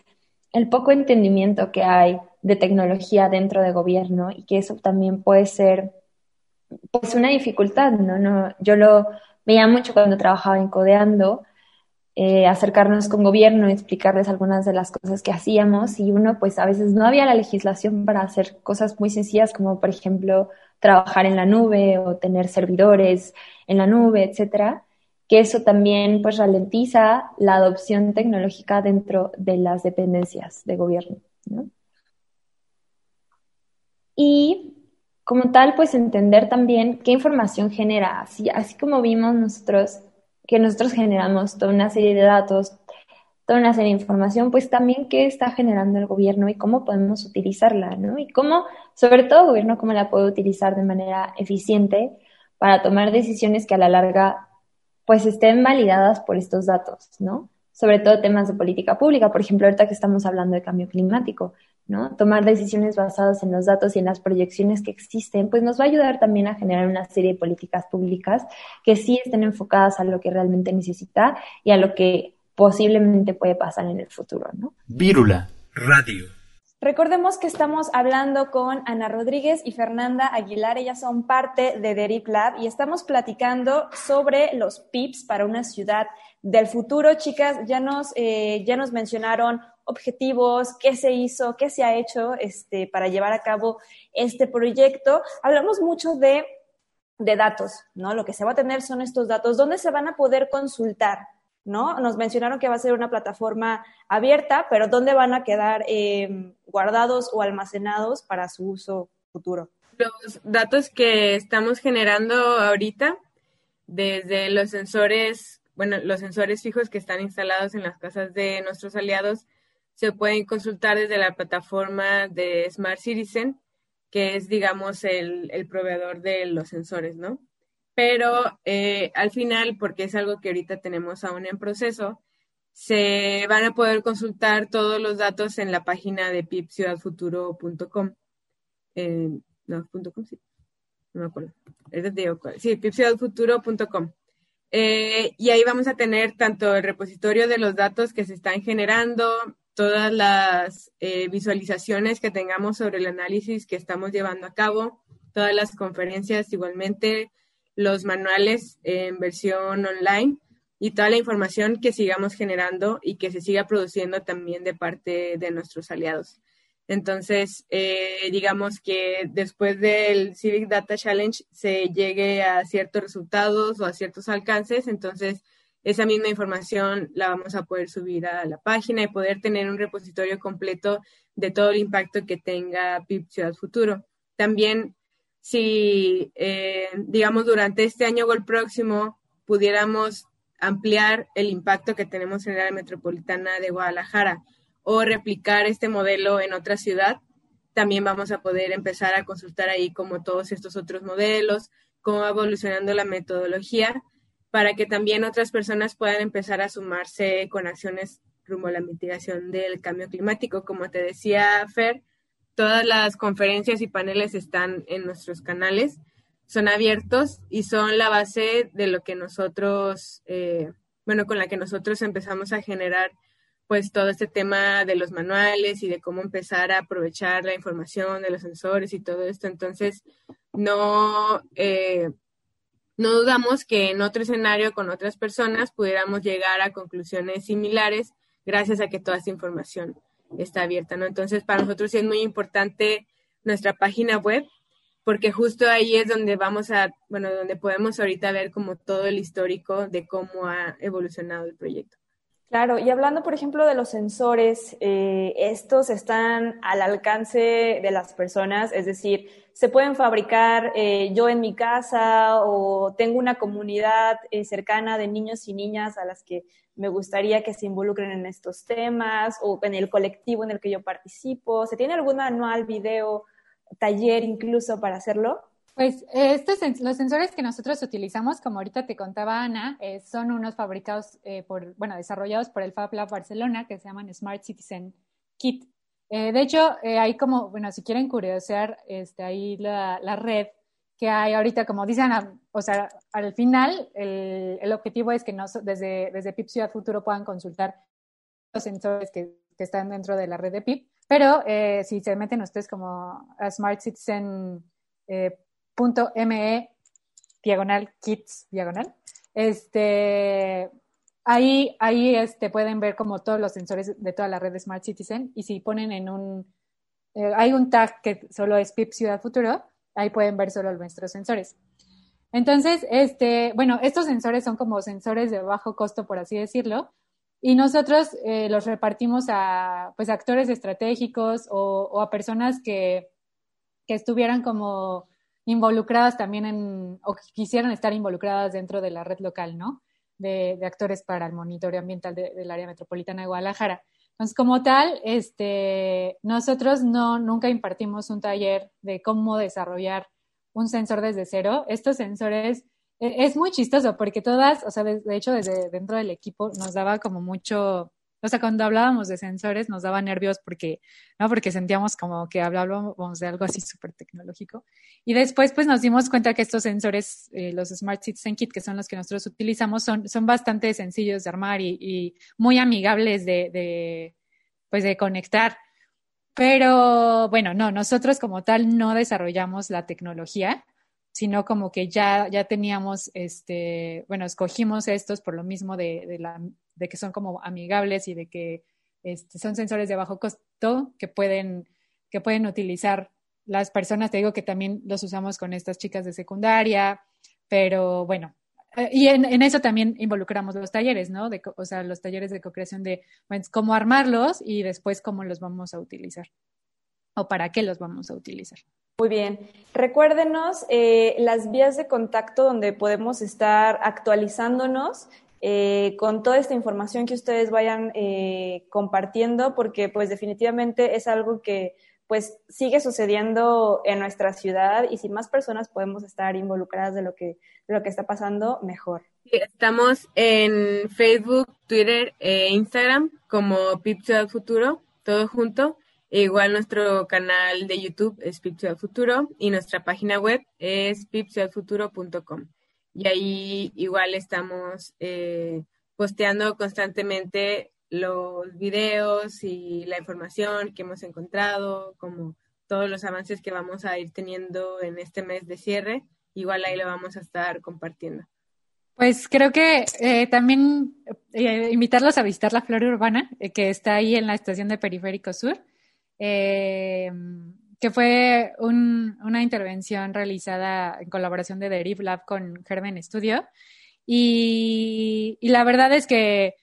el poco entendimiento que hay de tecnología dentro de gobierno y que eso también puede ser pues una dificultad, ¿no? no yo lo veía mucho cuando trabajaba en Codeando, eh, acercarnos con gobierno, explicarles algunas de las cosas que hacíamos y uno pues a veces no había la legislación para hacer cosas muy sencillas como por ejemplo trabajar en la nube o tener servidores en la nube, etcétera, que eso también pues ralentiza la adopción tecnológica dentro de las dependencias de gobierno. Y como tal, pues entender también qué información genera, así, así como vimos nosotros que nosotros generamos toda una serie de datos, toda una serie de información, pues también qué está generando el gobierno y cómo podemos utilizarla, ¿no? Y cómo, sobre todo el gobierno, cómo la puede utilizar de manera eficiente para tomar decisiones que a la larga pues estén validadas por estos datos, ¿no? Sobre todo temas de política pública, por ejemplo, ahorita que estamos hablando de cambio climático, ¿no? Tomar decisiones basadas en los datos y en las proyecciones que existen, pues nos va a ayudar también a generar una serie de políticas públicas que sí estén enfocadas a lo que realmente necesita y a lo que posiblemente puede pasar en el futuro, ¿no? Vírula Radio. Recordemos que estamos hablando con Ana Rodríguez y Fernanda Aguilar, ellas son parte de Derip Lab y estamos platicando sobre los PIPs para una ciudad del futuro. Chicas, ya nos, eh, ya nos mencionaron objetivos, qué se hizo, qué se ha hecho este, para llevar a cabo este proyecto. Hablamos mucho de, de datos, ¿no? Lo que se va a tener son estos datos, ¿dónde se van a poder consultar? ¿No? Nos mencionaron que va a ser una plataforma abierta, pero ¿dónde van a quedar em, guardados o almacenados para su uso futuro? Los datos que estamos generando ahorita, desde los sensores, bueno, los sensores fijos que están instalados en las casas de nuestros aliados, se pueden consultar desde la plataforma de Smart Citizen, que es, digamos, el, proveedor de los sensores, ¿no? Pero eh, al final, porque es algo que ahorita tenemos aún en proceso, se van a poder consultar todos los datos en la página de pipciudadfuturo.com. Eh, no, .com, sí. No me acuerdo. Sí, pipciudadfuturo.com. Eh, y ahí vamos a tener tanto el repositorio de los datos que se están generando, todas las eh, visualizaciones que tengamos sobre el análisis que estamos llevando a cabo, todas las conferencias igualmente, los manuales en versión online y toda la información que sigamos generando y que se siga produciendo también de parte de nuestros aliados. Entonces, eh, digamos que después del Civic Data Challenge se llegue a ciertos resultados o a ciertos alcances, entonces esa misma información la vamos a poder subir a la página y poder tener un repositorio completo de todo el impacto que tenga PIP Ciudad Futuro. También, si, eh, digamos, durante este año o el próximo pudiéramos ampliar el impacto que tenemos en el área metropolitana de Guadalajara, o replicar este modelo en otra ciudad, también vamos a poder empezar a consultar ahí como todos estos otros modelos, cómo va evolucionando la metodología, para que también otras personas puedan empezar a sumarse con acciones rumbo a la mitigación del cambio climático. Como te decía Fer, todas las conferencias y paneles están en nuestros canales, son abiertos y son la base de lo que nosotros, eh, bueno, con la que nosotros empezamos a generar pues todo este tema de los manuales y de cómo empezar a aprovechar la información de los sensores y todo esto. Entonces, no, eh, no dudamos que en otro escenario con otras personas pudiéramos llegar a conclusiones similares gracias a que toda esta información está abierta, ¿no? Entonces, para nosotros sí es muy importante nuestra página web porque justo ahí es donde vamos a, bueno, donde podemos ahorita ver como todo el histórico de cómo ha evolucionado el proyecto. Claro, y hablando, por ejemplo, de los sensores, eh, estos están al alcance de las personas, es decir, se pueden fabricar eh, yo en mi casa o tengo una comunidad eh, cercana de niños y niñas a las que me gustaría que se involucren en estos temas o en el colectivo en el que yo participo. ¿Se tiene algún manual, video, taller incluso para hacerlo? Pues estos, los sensores que nosotros utilizamos, como ahorita te contaba Ana, eh, son unos fabricados eh, por, bueno, desarrollados por el Fab Lab Barcelona que se llaman Smart Citizen Kit. Eh, de hecho, hay como, bueno, si quieren curiosear, este, ahí la, la, red que hay ahorita, como dicen, o sea, al final el, el objetivo es que nos, desde, desde PIP Ciudad Futuro puedan consultar los sensores que, que están dentro de la red de PIP, pero si se meten ustedes como a Smart Citizen .me diagonal kits diagonal. Este, ahí, ahí este, pueden ver como todos los sensores de toda la red de Smart Citizen y si ponen en un, eh, hay un tag que solo es PIP Ciudad Futuro, ahí pueden ver solo nuestros sensores. Entonces, este, bueno, estos sensores son como sensores de bajo costo, por así decirlo, y nosotros eh, los repartimos a pues actores estratégicos o, o a personas que, que estuvieran como involucradas también en, o quisieran estar involucradas dentro de la red local, ¿no? De, actores para el monitoreo ambiental del área metropolitana de Guadalajara. Entonces, como tal, este, nosotros no, nunca impartimos un taller de cómo desarrollar un sensor desde cero. Estos sensores e, es muy chistoso porque todas, o sea, de, hecho, desde dentro del equipo nos daba como mucho, o sea, cuando hablábamos de sensores nos daba nervios porque, ¿no? Porque sentíamos como que hablábamos de algo así súper tecnológico. Y después, pues nos dimos cuenta que estos sensores, eh, los Smart Citizen Kit, que son los que nosotros utilizamos, son, son bastante sencillos de armar y, y muy amigables de, de, pues de conectar. Pero bueno, no, nosotros como tal no desarrollamos la tecnología, sino como que ya, ya teníamos, este, bueno, escogimos estos por lo mismo de, de la de que son como amigables y de que este, son sensores de bajo costo que pueden, que pueden utilizar las personas. Te digo que también los usamos con estas chicas de secundaria, pero bueno, eh, y en, eso también involucramos los talleres, ¿no? De, o sea, los talleres de co-creación de cómo armarlos y después cómo los vamos a utilizar o para qué los vamos a utilizar. Muy bien. Recuérdenos eh, las vías de contacto donde podemos estar actualizándonos eh, con toda esta información que ustedes vayan eh, compartiendo, porque pues definitivamente es algo que pues sigue sucediendo en nuestra ciudad y si más personas podemos estar involucradas de lo que, lo que está pasando, mejor. Estamos en Facebook, Twitter e Instagram como Pip Ciudad Futuro, todo junto. E igual nuestro canal de YouTube es Pip Ciudad Futuro y nuestra página web es pipciudadfuturo.com y ahí igual estamos eh, posteando constantemente los videos y la información que hemos encontrado, como todos los avances que vamos a ir teniendo en este mes de cierre, igual ahí lo vamos a estar compartiendo. Pues creo que eh, también eh, invitarlos a visitar la Flora Urbana, que está ahí en la estación de Periférico Sur, que fue una intervención realizada en colaboración de Deriv Lab con Germen Studio. Y, y, la verdad es que,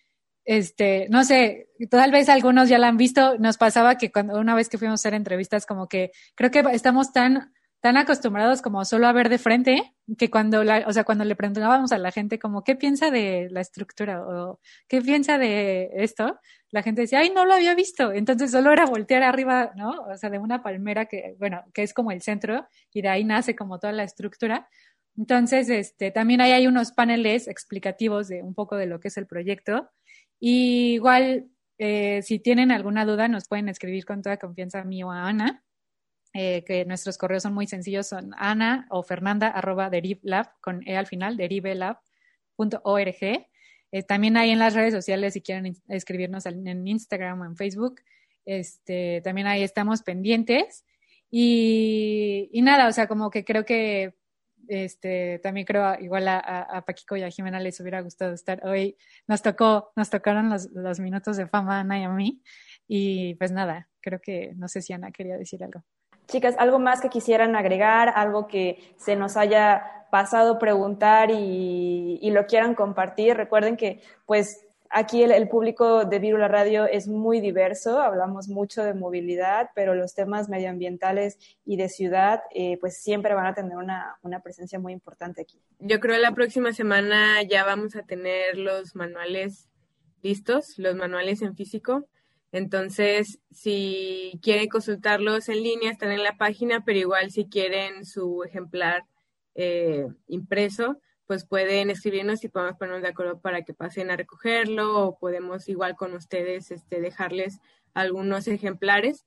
este, no sé, tal vez algunos ya la han visto, nos pasaba que cuando una vez que fuimos a hacer entrevistas, como que creo que estamos tan tan acostumbrados como solo a ver de frente, que cuando o sea, cuando le preguntábamos a la gente como qué piensa de la estructura o qué piensa de esto, la gente decía, ay, no lo había visto. Entonces solo era voltear arriba, ¿no? O sea, de una palmera que, bueno, que es como el centro y de ahí nace como toda la estructura. Entonces, este, también ahí hay unos paneles explicativos de un poco de lo que es el proyecto. Y igual, eh, si tienen alguna duda, nos pueden escribir con toda confianza a mí o a Ana. Eh, que nuestros correos son muy sencillos, son ana o fernanda arroba derivelab, con e al final, derivelab.org. Eh, también hay en las redes sociales, si quieren escribirnos en Instagram o en Facebook, este, también ahí estamos pendientes. Y, y nada, o sea, como que creo que este, también creo igual a, a, Paquico y a Jimena les hubiera gustado estar hoy. Nos tocó, nos tocaron los, los minutos de fama Ana y a mí. Y pues nada, creo que no sé si Ana quería decir algo. Chicas, ¿algo más que quisieran agregar? ¿Algo que se nos haya pasado preguntar y, lo quieran compartir? Recuerden que, pues, aquí el, público de Virula Radio es muy diverso, hablamos mucho de movilidad, pero los temas medioambientales y de ciudad, eh, pues, siempre van a tener una, una presencia muy importante aquí. Yo creo que la próxima semana ya vamos a tener los manuales listos, los manuales en físico entonces, si quieren consultarlos en línea, están en la página, pero igual si quieren su ejemplar eh, impreso, pues pueden escribirnos y podemos ponernos de acuerdo para que pasen a recogerlo o podemos igual con ustedes este, dejarles algunos ejemplares,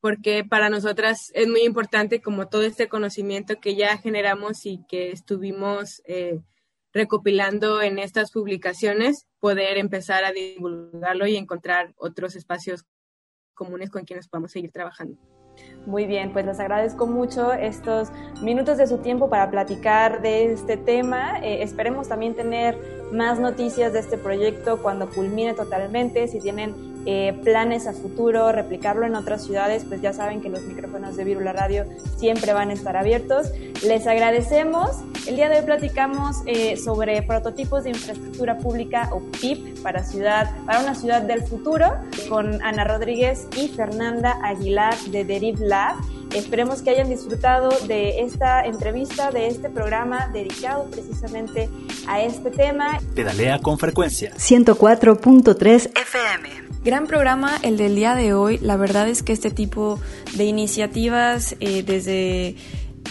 porque para nosotras es muy importante como todo este conocimiento que ya generamos y que estuvimos eh, recopilando en estas publicaciones, poder empezar a divulgarlo y encontrar otros espacios comunes con quienes podamos seguir trabajando. Muy bien, pues les agradezco mucho estos minutos de su tiempo para platicar de este tema. Eh, esperemos también tener más noticias de este proyecto cuando culmine totalmente. Si tienen eh, planes a futuro, replicarlo en otras ciudades, pues ya saben que los micrófonos de Virula Radio siempre van a estar abiertos. Les agradecemos. El día de hoy platicamos eh, sobre prototipos de infraestructura pública o PIP para ciudad, para una ciudad del futuro, con Ana Rodríguez y Fernanda Aguilar de Deriv Lab. Esperemos que hayan disfrutado de esta entrevista, de este programa dedicado precisamente a este tema. Pedalea con frecuencia. 104.3 FM. Gran programa el del día de hoy. La verdad es que este tipo de iniciativas eh, desde,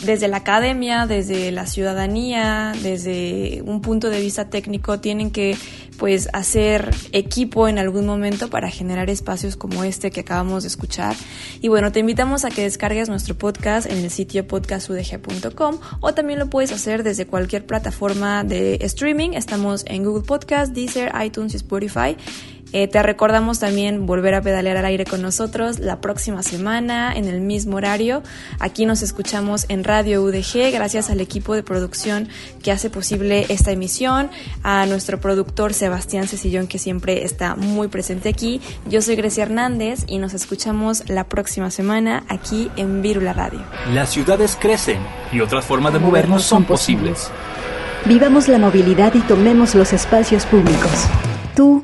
desde la academia, desde la ciudadanía, desde un punto de vista técnico, tienen que pues hacer equipo en algún momento para generar espacios como este que acabamos de escuchar. Y bueno, te invitamos a que descargues nuestro podcast en el sitio podcastudg.com o también lo puedes hacer desde cualquier plataforma de streaming. Estamos en Google Podcast, Deezer, iTunes y Spotify. Eh, te recordamos también volver a pedalear al aire con nosotros la próxima semana en el mismo horario. Aquí nos escuchamos en Radio UDG gracias al equipo de producción que hace posible esta emisión, a nuestro productor Sebastián Cecillón que siempre está muy presente aquí. Yo soy Grecia Hernández y nos escuchamos la próxima semana aquí en Virula Radio. Las ciudades crecen y otras formas de movernos son posibles. Vivamos la movilidad y tomemos los espacios públicos. Tú